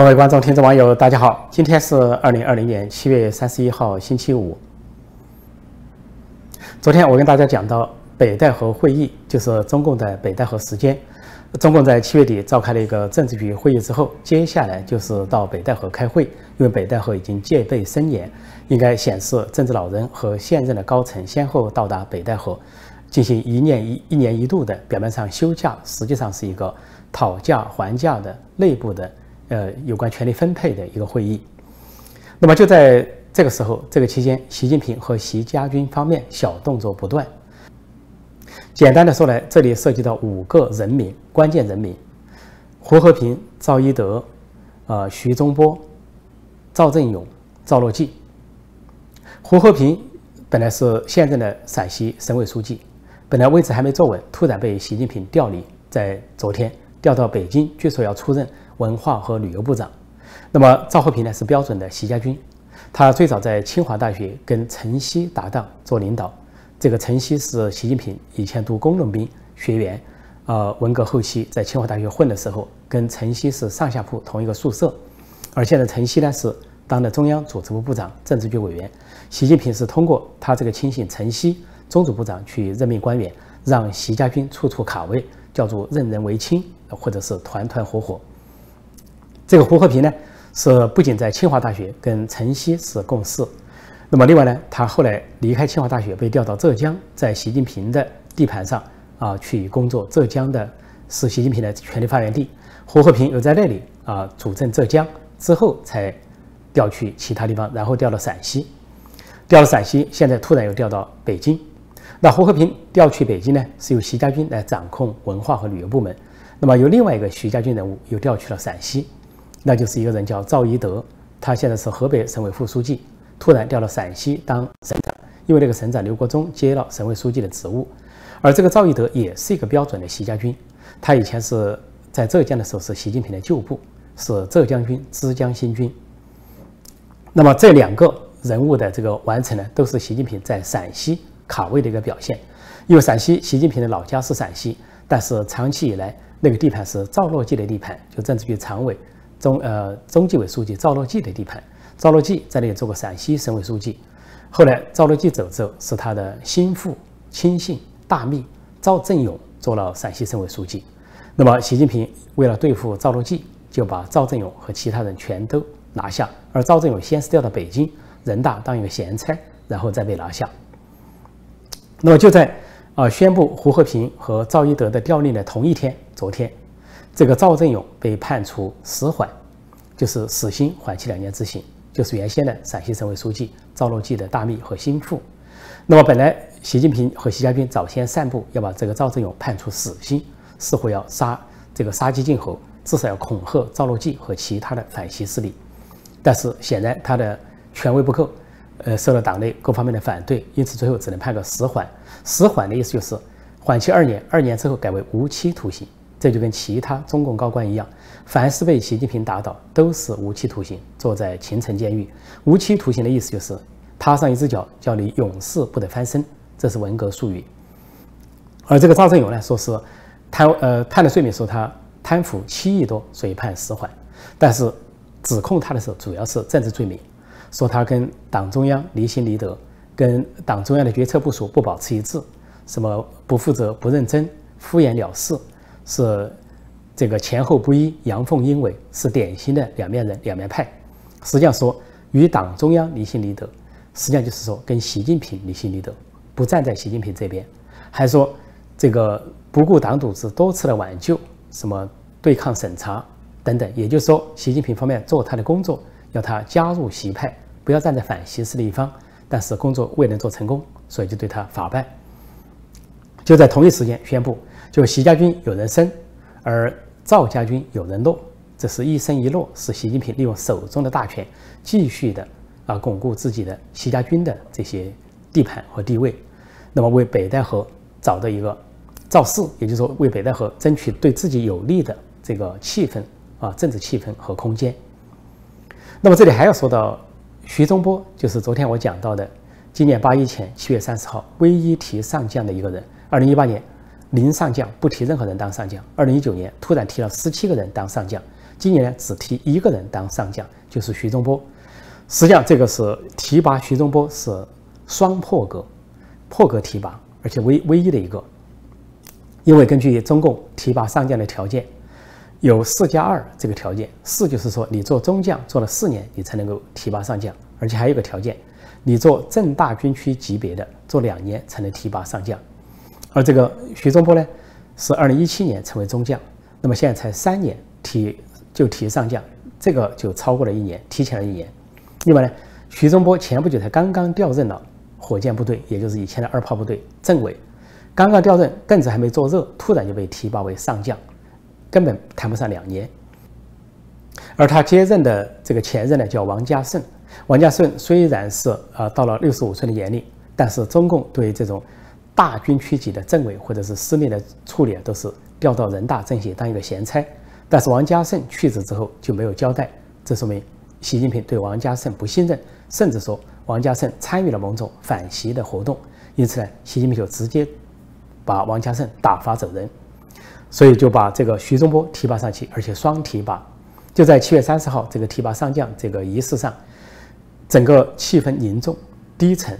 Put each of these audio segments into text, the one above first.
各位观众、听众、网友，大家好！今天是二零二零年七月三十一号，星期五。昨天我跟大家讲到北戴河会议，就是中共的北戴河时间。中共在七月底召开了一个政治局会议之后，接下来就是到北戴河开会，因为北戴河已经戒备森严，应该显示政治老人和现任的高层先后到达北戴河，进行一年一一年一度的表面上休假，实际上是一个讨价还价的内部的。呃，有关权力分配的一个会议。那么就在这个时候，这个期间，习近平和习家军方面小动作不断。简单的说来，这里涉及到五个人名，关键人名：胡和平、赵一德、呃徐忠波、赵振勇、赵乐际。胡和平本来是现任的陕西省委书记，本来位置还没坐稳，突然被习近平调离，在昨天调到北京，据说要出任。文化和旅游部长，那么赵和平呢是标准的习家军，他最早在清华大学跟陈希搭档做领导，这个陈希是习近平以前读工农兵学员，呃，文革后期在清华大学混的时候，跟陈希是上下铺同一个宿舍，而现在陈希呢是当的中央组织部部长、政治局委员，习近平是通过他这个亲信陈希中组部长去任命官员，让习家军处处卡位，叫做任人唯亲，或者是团团伙伙。这个胡和平呢，是不仅在清华大学跟陈希是共事，那么另外呢，他后来离开清华大学，被调到浙江，在习近平的地盘上啊去工作。浙江的是习近平的权力发源地，胡和平又在那里啊主政浙江，之后才调去其他地方，然后调到陕西，调到陕西，现在突然又调到北京。那胡和平调去北京呢，是由习家军来掌控文化和旅游部门，那么由另外一个徐家军人物又调去了陕西。那就是一个人叫赵一德，他现在是河北省委副书记，突然调到陕西当省长，因为那个省长刘国中接了省委书记的职务，而这个赵一德也是一个标准的习家军，他以前是在浙江的时候是习近平的旧部，是浙江军枝江新军。那么这两个人物的这个完成呢，都是习近平在陕西卡位的一个表现，因为陕西习近平的老家是陕西，但是长期以来那个地盘是赵乐际的地盘，就政治局常委。中呃中纪委书记赵乐际的地盘，赵乐际在那里做过陕西省委书记，后来赵乐际走之后，是他的心腹亲信大秘赵振勇做了陕西省委书记。那么习近平为了对付赵乐际，就把赵振勇和其他人全都拿下。而赵振勇先是调到北京人大当一个闲差，然后再被拿下。那么就在啊宣布胡和平和赵一德的调令的同一天，昨天。这个赵振勇被判处死缓，就是死刑缓期两年执行，就是原先的陕西省委书记赵乐际的大秘和心腹。那么本来习近平和习家军早先散布要把这个赵振勇判处死刑，似乎要杀这个杀鸡儆猴，至少要恐吓赵乐际和其他的反习势力。但是显然他的权威不够，呃，受了党内各方面的反对，因此最后只能判个死缓。死缓的意思就是缓期二年，二年之后改为无期徒刑。这就跟其他中共高官一样，凡是被习近平打倒，都是无期徒刑，坐在秦城监狱。无期徒刑的意思就是踏上一只脚，叫你永世不得翻身，这是文革术语。而这个赵振勇呢，说是贪呃判的罪名说他贪腐七亿多，所以判死缓。但是指控他的时候主要是政治罪名，说他跟党中央离心离德，跟党中央的决策部署不保持一致，什么不负责、不认真、敷衍了事。是这个前后不一、阳奉阴违，是典型的两面人、两面派。实际上说与党中央离心离德，实际上就是说跟习近平离心离德，不站在习近平这边，还说这个不顾党组织多次的挽救，什么对抗审查等等。也就是说，习近平方面做他的工作，要他加入习派，不要站在反习势力一方。但是工作未能做成功，所以就对他法办。就在同一时间宣布。就习家军有人生，而赵家军有人落，这是一生一落，是习近平利用手中的大权，继续的啊巩固自己的习家军的这些地盘和地位，那么为北戴河找到一个造势，也就是说为北戴河争取对自己有利的这个气氛啊政治气氛和空间。那么这里还要说到徐忠波，就是昨天我讲到的，今年八一前七月三十号唯一提上将的一个人，二零一八年。零上将不提任何人当上将。二零一九年突然提了十七个人当上将，今年呢只提一个人当上将，就是徐忠波。实际上，这个是提拔徐忠波是双破格，破格提拔，而且唯唯一的一个。因为根据中共提拔上将的条件，有四加二这个条件，四就是说你做中将做了四年，你才能够提拔上将，而且还有个条件，你做正大军区级别的做两年才能提拔上将。而这个徐忠波呢，是二零一七年成为中将，那么现在才三年提就提上将，这个就超过了一年，提前了一年。另外呢，徐忠波前不久才刚刚调任了火箭部队，也就是以前的二炮部队政委。刚刚调任，凳子还没坐热，突然就被提拔为上将，根本谈不上两年。而他接任的这个前任呢，叫王家胜。王家胜虽然是呃到了六十五岁的年龄，但是中共对这种大军区级的政委或者是司令的处理，都是调到人大政协当一个闲差。但是王家胜去职之后就没有交代，这说明习近平对王家胜不信任，甚至说王家胜参与了某种反习的活动。因此呢，习近平就直接。把王家胜打发走人，所以就把这个徐忠波提拔上去，而且双提拔。就在七月三十号这个提拔上将这个仪式上，整个气氛凝重低沉。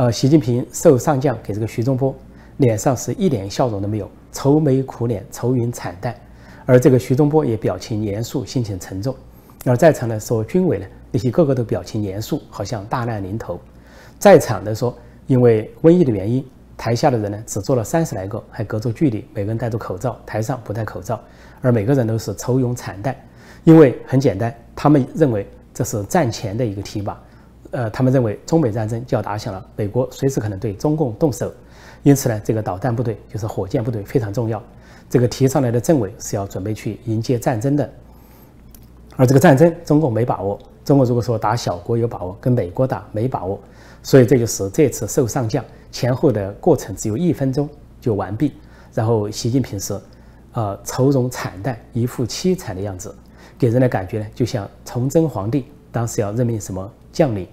呃，习近平授上将给这个徐忠波，脸上是一点笑容都没有，愁眉苦脸，愁云惨淡。而这个徐忠波也表情严肃，心情沉重。而在场的说军委呢，那些个个都表情严肃，好像大难临头。在场的说，因为瘟疫的原因。台下的人呢，只坐了三十来个，还隔着距离，每个人戴着口罩。台上不戴口罩，而每个人都是愁容惨淡，因为很简单，他们认为这是战前的一个提拔，呃，他们认为中美战争就要打响了，美国随时可能对中共动手，因此呢，这个导弹部队就是火箭部队非常重要。这个提上来的政委是要准备去迎接战争的，而这个战争中共没把握，中国如果说打小国有把握，跟美国打没把握，所以这就是这次授上将。前后的过程只有一分钟就完毕，然后习近平是，呃，愁容惨淡，一副凄惨的样子，给人的感觉呢，就像崇祯皇帝当时要任命什么将领，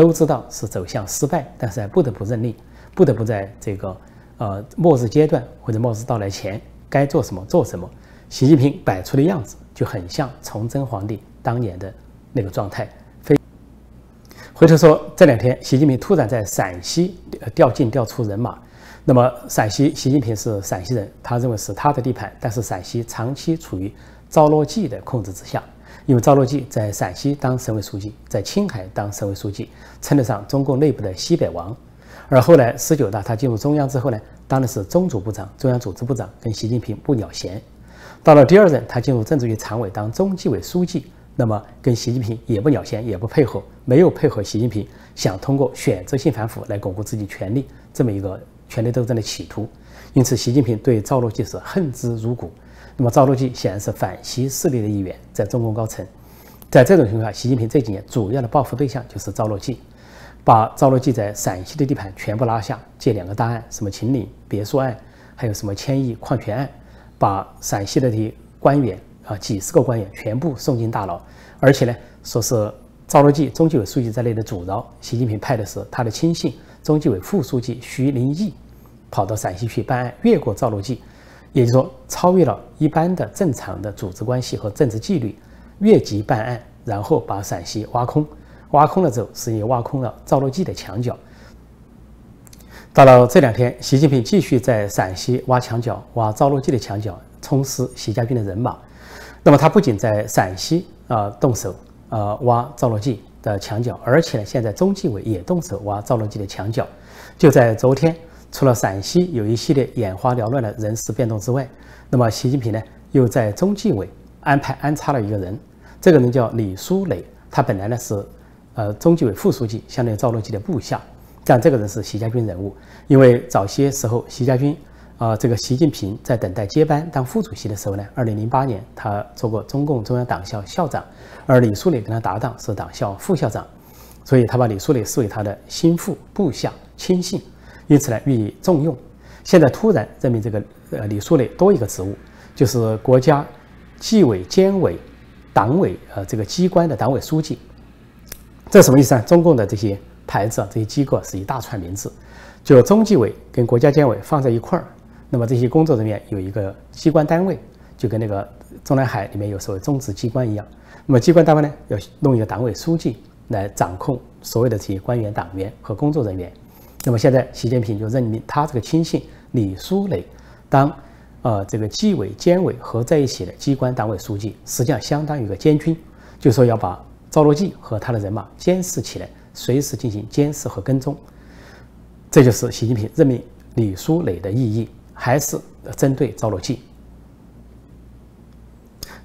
都知道是走向失败，但是还不得不认命，不得不在这个呃末日阶段或者末日到来前该做什么做什么。习近平摆出的样子就很像崇祯皇帝当年的那个状态。非回头说，这两天习近平突然在陕西调进调出人马，那么陕西习近平是陕西人，他认为是他的地盘，但是陕西长期处于赵乐际的控制之下，因为赵乐际在陕西当省委书记，在青海当省委书记，称得上中共内部的西北王。而后来十九大他进入中央之后呢，当的是中组部长、中央组织部长，跟习近平不鸟闲。到了第二任，他进入政治局常委当中纪委书记。那么跟习近平也不鸟闲，也不配合，没有配合习近平想通过选择性反腐来巩固自己权力这么一个权力斗争的企图，因此习近平对赵乐际是恨之入骨。那么赵乐际显然是反西势力的一员，在中共高层，在这种情况下，习近平这几年主要的报复对象就是赵乐际，把赵乐际在陕西的地盘全部拉下，借两个大案，什么秦岭别墅案，还有什么千亿矿权案，把陕西的这些官员。啊，几十个官员全部送进大牢，而且呢，说是赵乐际、中纪委书记在内的阻挠。习近平派的是他的亲信、中纪委副书记徐林义，跑到陕西去办案，越过赵乐际，也就是说，超越了一般的正常的组织关系和政治纪律，越级办案，然后把陕西挖空。挖空了之后，是也挖空了赵乐际的墙角。到了这两天，习近平继续在陕西挖墙角，挖赵乐际的墙角，充实习家军的人马。那么他不仅在陕西啊动手啊挖赵乐际的墙角，而且呢，现在中纪委也动手挖赵乐际的墙角。就在昨天，除了陕西有一系列眼花缭乱的人事变动之外，那么习近平呢又在中纪委安排安插了一个人，这个人叫李书磊，他本来呢是呃中纪委副书记，相当于赵乐际的部下，但这个人是习家军人物，因为早些时候习家军。啊，这个习近平在等待接班当副主席的时候呢，二零零八年他做过中共中央党校校长，而李书磊跟他搭档是党校副校长，所以他把李书磊视为他的心腹、部下、亲信，因此呢予以重用。现在突然任命这个呃李书磊多一个职务，就是国家纪委监委党委呃这个机关的党委书记，这什么意思啊？中共的这些牌子啊，这些机构是一大串名字，就中纪委跟国家监委放在一块儿。那么这些工作人员有一个机关单位就跟那个中南海里面有所谓中直机关一样。那么机关单位呢，要弄一个党委书记来掌控所有的这些官员、党员和工作人员。那么现在习近平就任命他这个亲信李书磊当呃这个纪委监委合在一起的机关党委书记，实际上相当于一个监军，就说要把赵乐际和他的人马监视起来，随时进行监视和跟踪。这就是习近平任命李书磊的意义，还是针对赵乐际。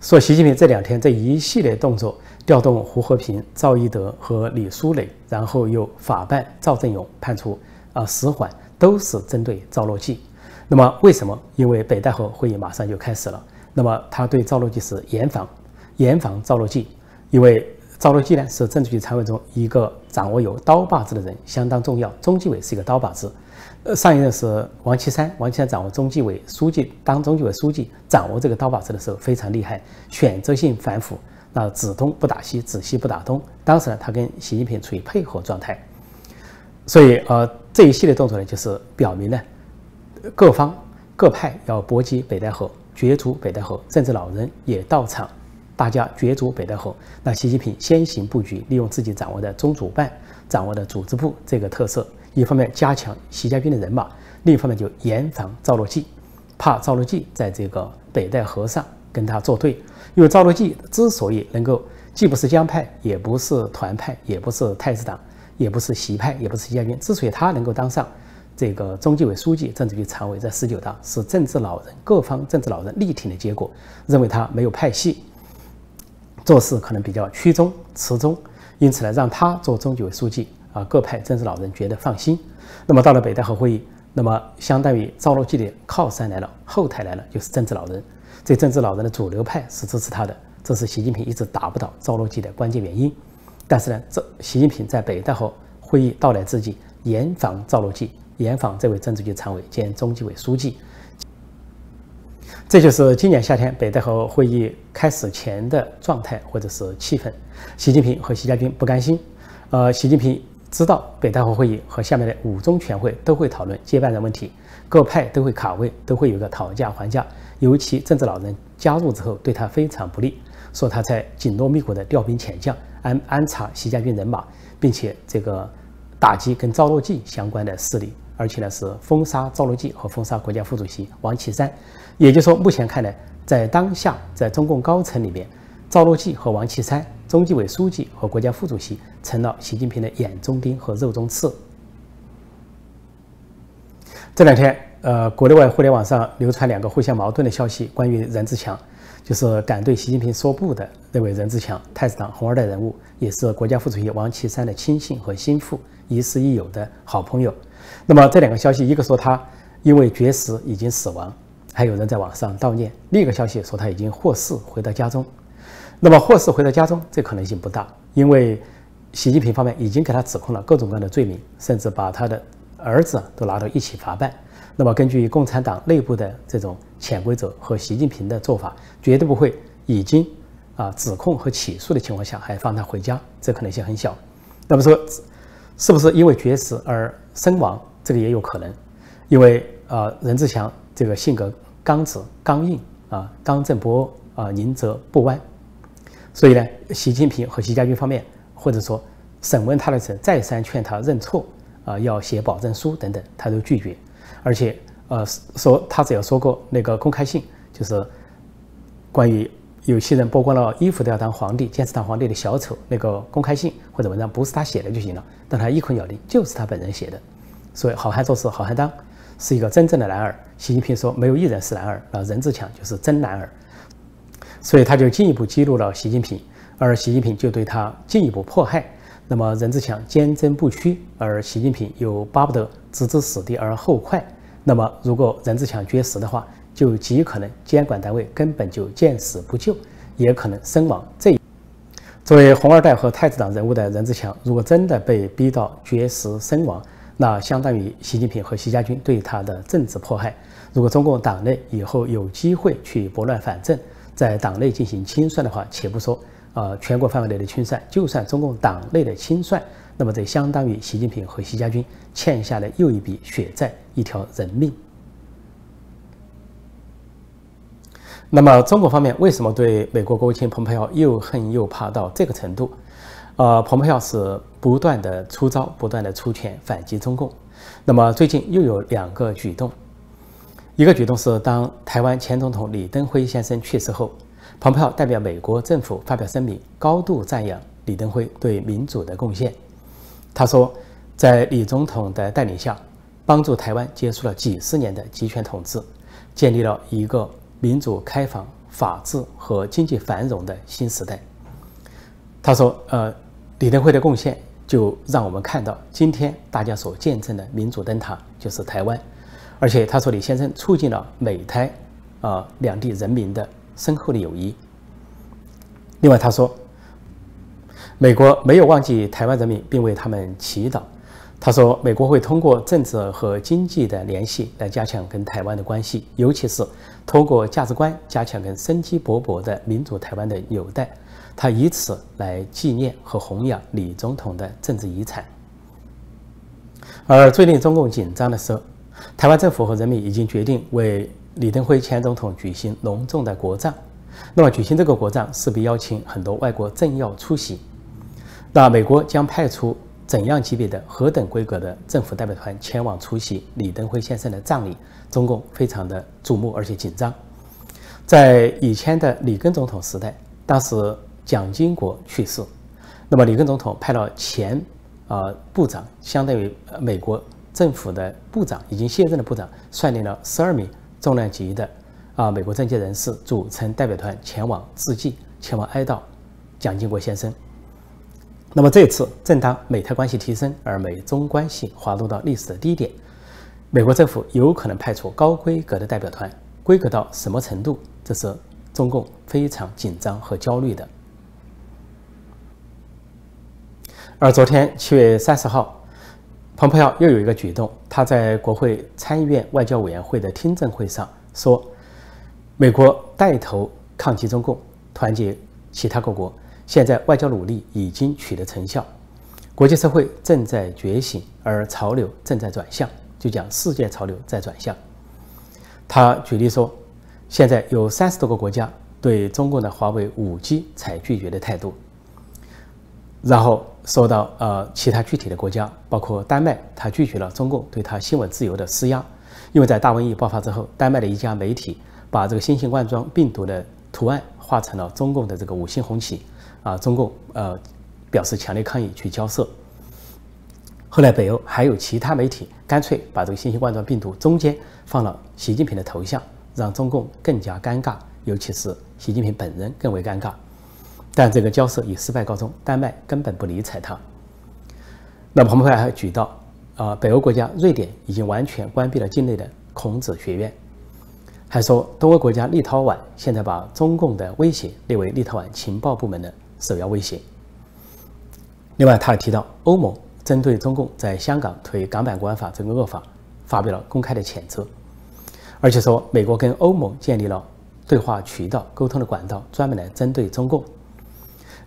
说习近平这两天这一系列动作，调动胡和平、赵一德和李书磊，然后又法办赵振勇，判处啊死缓，都是针对赵乐际。那么为什么？因为北戴河会议马上就开始了。那么他对赵乐际是严防，严防赵乐际，因为赵乐际呢是政治局常委中一个掌握有刀把子的人，相当重要。中纪委是一个刀把子，呃，上一任是王岐山，王岐山掌握中纪委书记，当中纪委书记掌握这个刀把子的时候非常厉害，选择性反腐，那指东不打西，指西不打东。当时呢，他跟习近平处于配合状态，所以呃，这一系列动作呢，就是表明呢。各方各派要搏击北戴河，角逐北戴河，政治老人也到场，大家角逐北戴河。那习近平先行布局，利用自己掌握的中主办、掌握的组织部这个特色，一方面加强习家军的人马，另一方面就严防赵乐际，怕赵乐际在这个北戴河上跟他作对。因为赵乐际之所以能够既不是江派，也不是团派，也不是太子党，也不是习派，也不是习家军，之所以他能够当上。这个中纪委书记、政治局常委在十九大是政治老人各方政治老人力挺的结果，认为他没有派系，做事可能比较屈中持中，因此呢，让他做中纪委书记啊，各派政治老人觉得放心。那么到了北戴河会议，那么相当于赵乐际的靠山来了，后台来了，就是政治老人。这政治老人的主流派是支持他的，这是习近平一直打不倒赵乐际的关键原因。但是呢，这习近平在北戴河会议到来之际，严防赵乐际。严防这位政治局常委兼中纪委书记，这就是今年夏天北戴河会议开始前的状态或者是气氛。习近平和习家军不甘心，呃，习近平知道北戴河会议和下面的五中全会都会讨论接班人问题，各派都会卡位，都会有个讨价还价。尤其政治老人加入之后，对他非常不利，说他在紧锣密鼓的调兵遣将，安安插习家军人马，并且这个打击跟赵乐际相关的势力。而且呢，是封杀赵乐际和封杀国家副主席王岐山，也就是说，目前看来，在当下，在中共高层里面，赵乐际和王岐山，中纪委书记和国家副主席，成了习近平的眼中钉和肉中刺。这两天，呃，国内外互联网上流传两个互相矛盾的消息，关于任志强，就是敢对习近平说不的那位任志强，太子党红二代人物，也是国家副主席王岐山的亲信和心腹，亦师亦友的好朋友。那么这两个消息，一个说他因为绝食已经死亡，还有人在网上悼念；另一个消息说他已经获释回到家中。那么获释回到家中，这可能性不大，因为习近平方面已经给他指控了各种各样的罪名，甚至把他的儿子都拿到一起法办。那么根据共产党内部的这种潜规则和习近平的做法，绝对不会已经啊指控和起诉的情况下还放他回家，这可能性很小。那么说。是不是因为绝食而身亡？这个也有可能，因为啊，任志强这个性格刚直、刚硬啊，刚正不阿啊，宁折不弯，所以呢，习近平和习家军方面，或者说审问他的时候，再三劝他认错啊，要写保证书等等，他都拒绝，而且呃，说他只要说过那个公开信，就是关于。有些人剥光了衣服都要当皇帝，坚持当皇帝的小丑，那个公开信或者文章不是他写的就行了，但他一口咬定就是他本人写的。所以好汉做事好汉当，是一个真正的男儿。习近平说没有一人是男儿，那任志强就是真男儿。所以他就进一步激怒了习近平，而习近平就对他进一步迫害。那么任志强坚贞不屈，而习近平又巴不得置之死地而后快。那么如果任志强绝食的话，就极可能监管单位根本就见死不救，也可能身亡。这作为红二代和太子党人物的任志强，如果真的被逼到绝食身亡，那相当于习近平和习家军对他的政治迫害。如果中共党内以后有机会去拨乱反正，在党内进行清算的话，且不说啊全国范围内的清算，就算中共党内的清算，那么这相当于习近平和习家军欠下的又一笔血债，一条人命。那么中国方面为什么对美国国务卿蓬佩奥又恨又怕到这个程度？呃，蓬佩奥是不断的出招，不断的出拳反击中共。那么最近又有两个举动，一个举动是当台湾前总统李登辉先生去世后，蓬佩奥代表美国政府发表声明，高度赞扬李登辉对民主的贡献。他说，在李总统的带领下，帮助台湾结束了几十年的集权统治，建立了一个民主、开放、法治和经济繁荣的新时代。他说，呃，李登辉的贡献。就让我们看到，今天大家所见证的民主灯塔就是台湾，而且他说李先生促进了美台啊两地人民的深厚的友谊。另外他说，美国没有忘记台湾人民，并为他们祈祷。他说，美国会通过政治和经济的联系来加强跟台湾的关系，尤其是通过价值观加强跟生机勃勃的民主台湾的纽带。他以此来纪念和弘扬李总统的政治遗产。而最令中共紧张的是，台湾政府和人民已经决定为李登辉前总统举行隆重的国葬。那么，举行这个国葬势必邀请很多外国政要出席。那美国将派出怎样级别的、何等规格的政府代表团前往出席李登辉先生的葬礼？中共非常的瞩目而且紧张。在以前的里根总统时代，当时。蒋经国去世，那么里根总统派了前啊部长，相当于美国政府的部长，已经卸任的部长，率领了十二名重量级的啊美国政界人士组成代表团前往致祭，前往哀悼蒋经国先生。那么这次正当美台关系提升，而美中关系滑落到历史的低点，美国政府有可能派出高规格的代表团，规格到什么程度？这是中共非常紧张和焦虑的。而昨天七月三十号，蓬佩奥又有一个举动，他在国会参议院外交委员会的听证会上说：“美国带头抗击中共，团结其他各国，现在外交努力已经取得成效，国际社会正在觉醒，而潮流正在转向，就讲世界潮流在转向。”他举例说，现在有三十多个国家对中共的华为五 G 采拒绝的态度。然后说到呃，其他具体的国家，包括丹麦，他拒绝了中共对他新闻自由的施压，因为在大瘟疫爆发之后，丹麦的一家媒体把这个新型冠状病毒的图案画成了中共的这个五星红旗，啊，中共呃表示强烈抗议去交涉。后来北欧还有其他媒体干脆把这个新型冠状病毒中间放了习近平的头像，让中共更加尴尬，尤其是习近平本人更为尴尬。但这个交涉以失败告终，丹麦根本不理睬他。那，彭博还举到，啊，北欧国家瑞典已经完全关闭了境内的孔子学院，还说东欧国家立陶宛现在把中共的威胁列为立陶宛情报部门的首要威胁。另外，他还提到，欧盟针对中共在香港推港版国安法这个恶法，发表了公开的谴责，而且说美国跟欧盟建立了对话渠道、沟通的管道，专门来针对中共。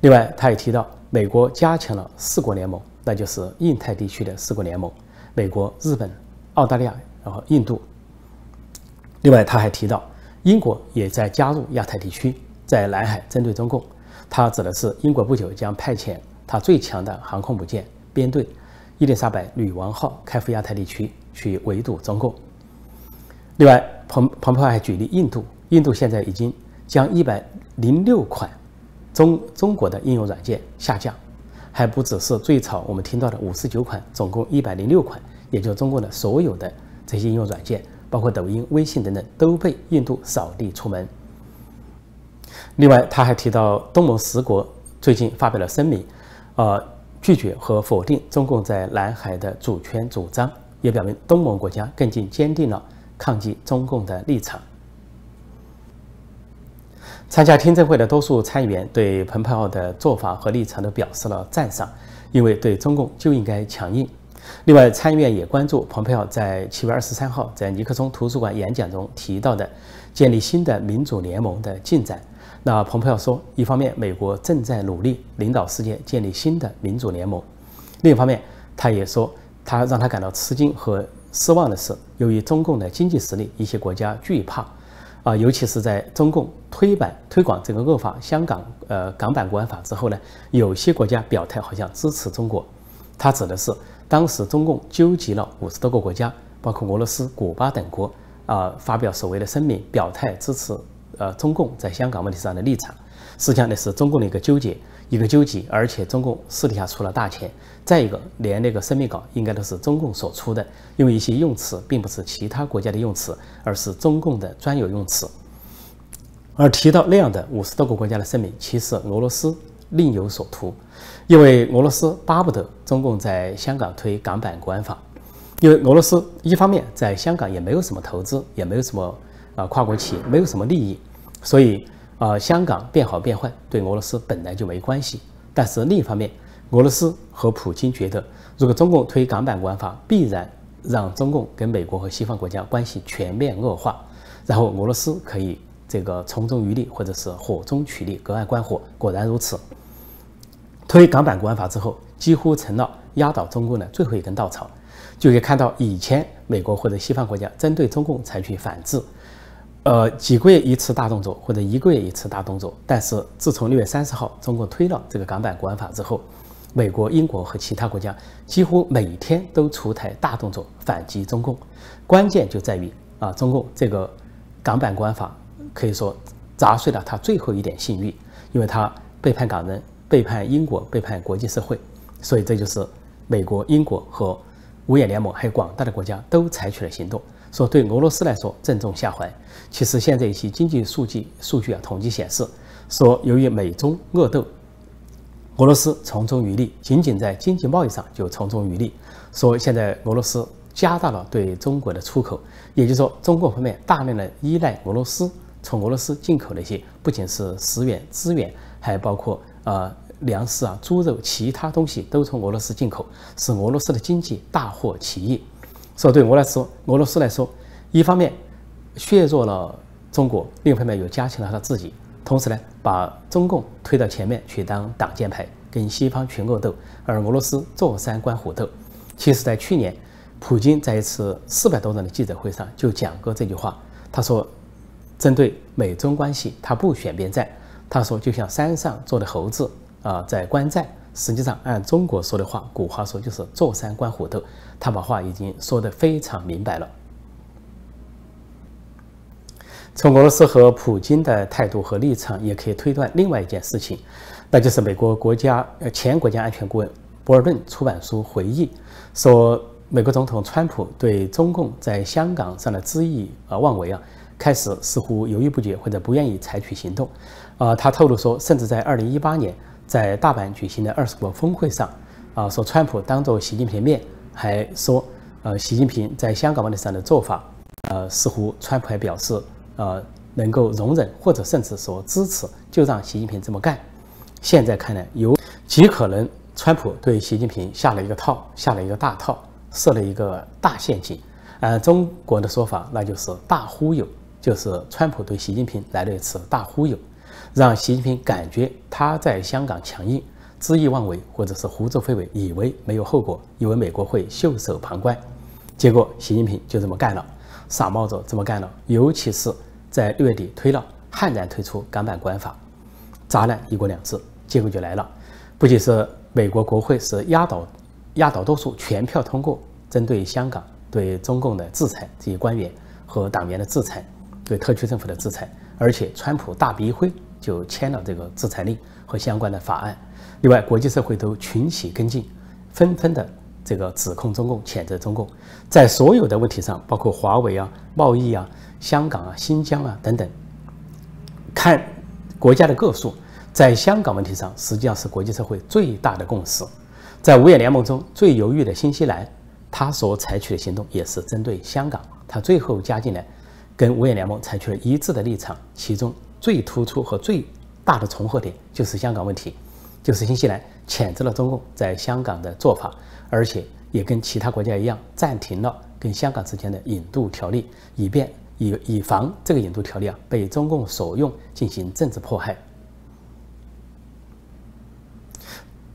另外，他也提到，美国加强了四国联盟，那就是印太地区的四国联盟：美国、日本、澳大利亚，然后印度。另外，他还提到，英国也在加入亚太地区，在南海针对中共。他指的是英国不久将派遣他最强的航空母舰编队“伊丽莎白女王号”开赴亚太地区去围堵中共。另外，彭彭博还举例，印度，印度现在已经将一百零六款。中中国的应用软件下架，还不只是最早我们听到的五十九款，总共一百零六款，也就是中国的所有的这些应用软件，包括抖音、微信等等，都被印度扫地出门。另外，他还提到东盟十国最近发表了声明，呃，拒绝和否定中共在南海的主权主张，也表明东盟国家更进坚定了抗击中共的立场。参加听证会的多数参议员对蓬佩奥的做法和立场都表示了赞赏，因为对中共就应该强硬。另外，参议院也关注蓬佩奥在七月二十三号在尼克松图书馆演讲中提到的建立新的民主联盟的进展。那蓬佩奥说，一方面美国正在努力领导世界建立新的民主联盟，另一方面他也说，他让他感到吃惊和失望的是，由于中共的经济实力，一些国家惧怕。啊，尤其是在中共推版推广这个恶法香港呃港版国安法之后呢，有些国家表态好像支持中国。他指的是当时中共纠集了五十多个国家，包括俄罗斯、古巴等国啊，发表所谓的声明，表态支持呃中共在香港问题上的立场。实际上那是中共的一个纠结，一个纠结，而且中共私底下出了大钱。再一个，连那个声明稿应该都是中共所出的，因为一些用词并不是其他国家的用词，而是中共的专有用词。而提到那样的五十多个国家的声明，其实俄罗斯另有所图。因为俄罗斯巴不得中共在香港推港版国安法，因为俄罗斯一方面在香港也没有什么投资，也没有什么啊跨国企业，没有什么利益，所以啊香港变好变坏对俄罗斯本来就没关系。但是另一方面，俄罗斯和普京觉得，如果中共推港版国安法，必然让中共跟美国和西方国家关系全面恶化，然后俄罗斯可以这个从中渔利，或者是火中取栗，隔岸观火。果然如此。推港版国安法之后，几乎成了压倒中共的最后一根稻草。就可以看到，以前美国或者西方国家针对中共采取反制，呃，几个月一次大动作，或者一个月一次大动作。但是自从六月三十号中共推了这个港版国安法之后，美国、英国和其他国家几乎每天都出台大动作反击中共。关键就在于啊，中共这个港版国安法可以说砸碎了他最后一点信誉，因为他背叛港人。背叛英国，背叛国际社会，所以这就是美国、英国和五眼联盟还有广大的国家都采取了行动，说对俄罗斯来说正中下怀。其实现在一些经济数据数据啊统计显示，说由于美中恶斗，俄罗斯从中渔利，仅仅在经济贸易上就从中渔利。说现在俄罗斯加大了对中国的出口，也就是说中国方面大量的依赖俄罗斯，从俄罗斯进口那些不仅是食源资源，还包括。呃，粮食啊，猪肉，其他东西都从俄罗斯进口，使俄罗斯的经济大获其益。所以对俄罗斯，俄罗斯来说，一方面削弱了中国，另一方面又加强了他自己。同时呢，把中共推到前面去当挡箭牌，跟西方群恶斗，而俄罗斯坐山观虎斗。其实，在去年，普京在一次四百多人的记者会上就讲过这句话，他说，针对美中关系，他不选边站。他说：“就像山上坐的猴子啊，在观战。实际上，按中国说的话，古话说就是坐山观虎斗。他把话已经说得非常明白了。从俄罗斯和普京的态度和立场，也可以推断另外一件事情，那就是美国国家呃前国家安全顾问博尔顿出版书回忆说，美国总统川普对中共在香港上的恣意啊妄为啊。”开始似乎犹豫不决，或者不愿意采取行动。啊，他透露说，甚至在二零一八年在大阪举行的二十国峰会上，啊，说川普当着习近平的面还说，呃，习近平在香港问题上的做法，呃，似乎川普还表示，呃，能够容忍或者甚至说支持，就让习近平这么干。现在看来，有极可能川普对习近平下了一个套，下了一个大套，设了一个大陷阱。呃中国的说法，那就是大忽悠。就是川普对习近平来了一次大忽悠，让习近平感觉他在香港强硬、恣意妄为，或者是胡作非为，以为没有后果，以为美国会袖手旁观。结果习近平就这么干了，傻帽子这么干了。尤其是在六月底推了，悍然推出港版国安法，砸烂一国两制。结果就来了，不仅是美国国会是压倒压倒多数全票通过针对香港对中共的制裁，这些官员和党员的制裁。对特区政府的制裁，而且川普大笔一挥就签了这个制裁令和相关的法案。另外，国际社会都群起跟进，纷纷的这个指控中共、谴责中共，在所有的问题上，包括华为啊、贸易啊、香港啊、新疆啊等等，看国家的个数，在香港问题上，实际上是国际社会最大的共识。在五眼联盟中最犹豫的新西兰，他所采取的行动也是针对香港，他最后加进来。跟五眼联盟采取了一致的立场，其中最突出和最大的重合点就是香港问题，就是新西兰谴责了中共在香港的做法，而且也跟其他国家一样暂停了跟香港之间的引渡条例，以便以以防这个引渡条例啊被中共所用进行政治迫害。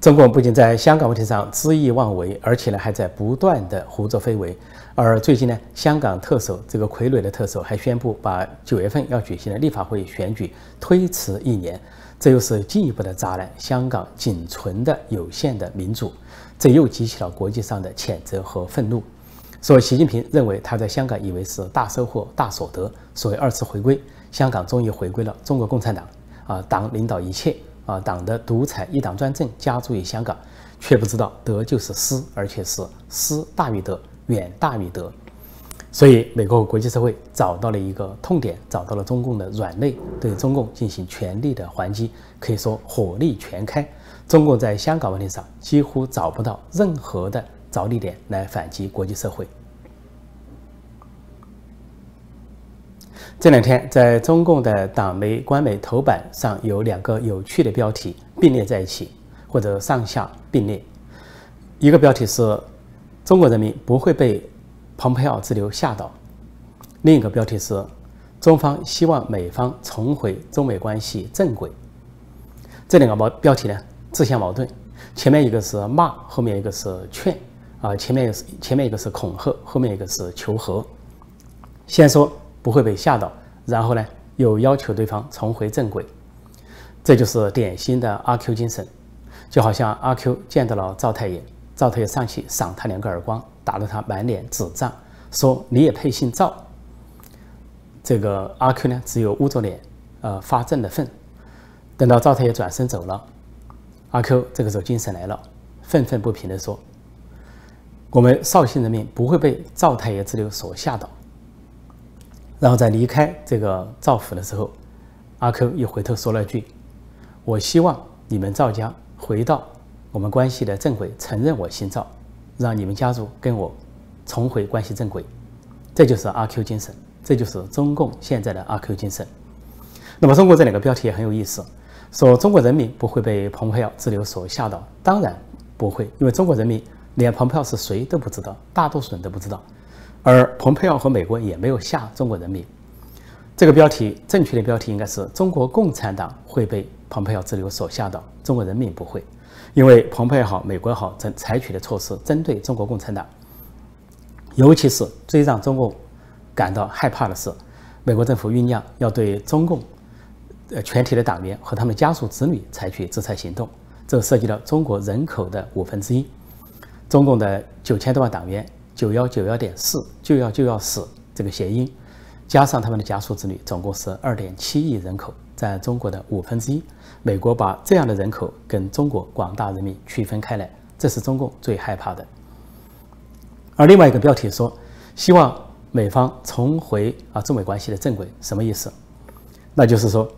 中共不仅在香港问题上恣意妄为，而且呢还在不断的胡作非为。而最近呢，香港特首这个傀儡的特首还宣布把九月份要举行的立法会选举推迟一年，这又是进一步的砸烂香港仅存的有限的民主，这又激起了国际上的谴责和愤怒。说习近平认为他在香港以为是大收获、大所得，所谓二次回归，香港终于回归了中国共产党啊，党领导一切啊，党的独裁一党专政加诸于香港，却不知道德就是失，而且是失大于德。远大于德，所以美国国际社会找到了一个痛点，找到了中共的软肋，对中共进行全力的还击，可以说火力全开。中共在香港问题上几乎找不到任何的着力点来反击国际社会。这两天，在中共的党媒、官媒头版上有两个有趣的标题并列在一起，或者上下并列，一个标题是。中国人民不会被蓬佩奥之流吓倒。另一个标题是：中方希望美方重回中美关系正轨。这两个标标题呢，自相矛盾。前面一个是骂，后面一个是劝啊，前面是前面一个是恐吓，后面一个是求和。先说不会被吓倒，然后呢又要求对方重回正轨，这就是典型的阿 Q 精神，就好像阿 Q 见到了赵太爷。赵太爷上去赏他两个耳光，打得他满脸纸胀，说：“你也配姓赵？”这个阿 Q 呢，只有捂着脸，呃，发怔的愤。等到赵太爷转身走了，阿 Q 这个时候精神来了，愤愤不平地说：“我们绍兴人民不会被赵太爷之流所吓倒。”然后在离开这个赵府的时候，阿 Q 又回头说了句：“我希望你们赵家回到。”我们关系的正轨，承认我姓赵，让你们家族跟我重回关系正轨，这就是阿 Q 精神，这就是中共现在的阿 Q 精神。那么，中国这两个标题也很有意思，说中国人民不会被蓬佩奥之流所吓倒，当然不会，因为中国人民连蓬佩奥是谁都不知道，大多数人都不知道，而蓬佩奥和美国也没有吓中国人民。这个标题正确的标题应该是中国共产党会被蓬佩奥之流所吓倒，中国人民不会。因为蓬佩奥好，美国好，正采取的措施针对中国共产党，尤其是最让中共感到害怕的是，美国政府酝酿要对中共呃全体的党员和他们家属子女采取制裁行动，这涉及到中国人口的五分之一，中共的九千多万党员，九幺九幺点四就要就要死这个谐音，加上他们的家属子女，总共是二点七亿人口，占中国的五分之一。美国把这样的人口跟中国广大人民区分开来，这是中共最害怕的。而另外一个标题说，希望美方重回啊中美关系的正轨，什么意思？那就是说，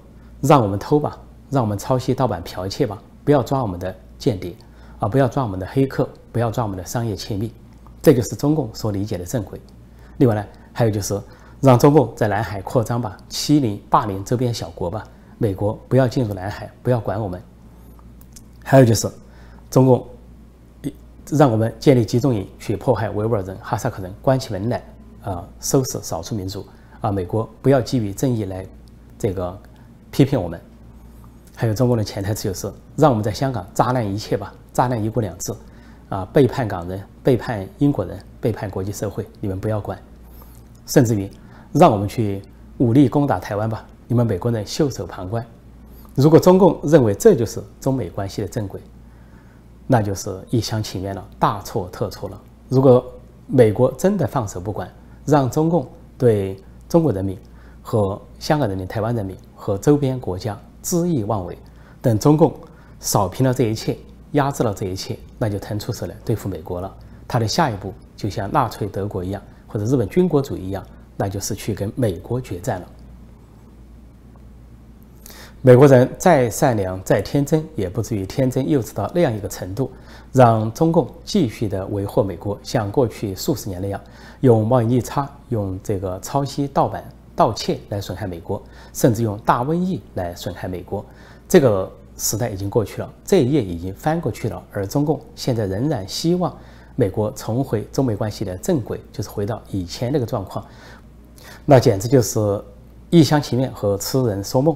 让我们偷吧，让我们抄袭盗版剽窃吧，不要抓我们的间谍啊，不要抓我们的黑客，不要抓我们的商业窃密，这就是中共所理解的正轨。另外呢，还有就是让中共在南海扩张吧，欺凌霸凌周边小国吧。美国不要进入南海，不要管我们。还有就是，中共让我们建立集中营去迫害维吾尔人、哈萨克人，关起门来啊收拾少数民族啊。美国不要基于正义来这个批评我们。还有中共的潜台词就是让我们在香港砸烂一切吧，砸烂一国两制啊，背叛港人、背叛英国人、背叛国际社会，你们不要管。甚至于让我们去武力攻打台湾吧。你们美国人袖手旁观，如果中共认为这就是中美关系的正轨，那就是一厢情愿了，大错特错了。如果美国真的放手不管，让中共对中国人民和香港人民、台湾人民和周边国家恣意妄为，等中共扫平了这一切，压制了这一切，那就腾出手来对付美国了。他的下一步就像纳粹德国一样，或者日本军国主义一样，那就是去跟美国决战了。美国人再善良、再天真，也不至于天真幼稚到那样一个程度，让中共继续的为祸美国，像过去数十年那样，用贸易逆差、用这个抄袭、盗版、盗窃来损害美国，甚至用大瘟疫来损害美国。这个时代已经过去了，这一页已经翻过去了。而中共现在仍然希望美国重回中美关系的正轨，就是回到以前那个状况，那简直就是一厢情愿和痴人说梦。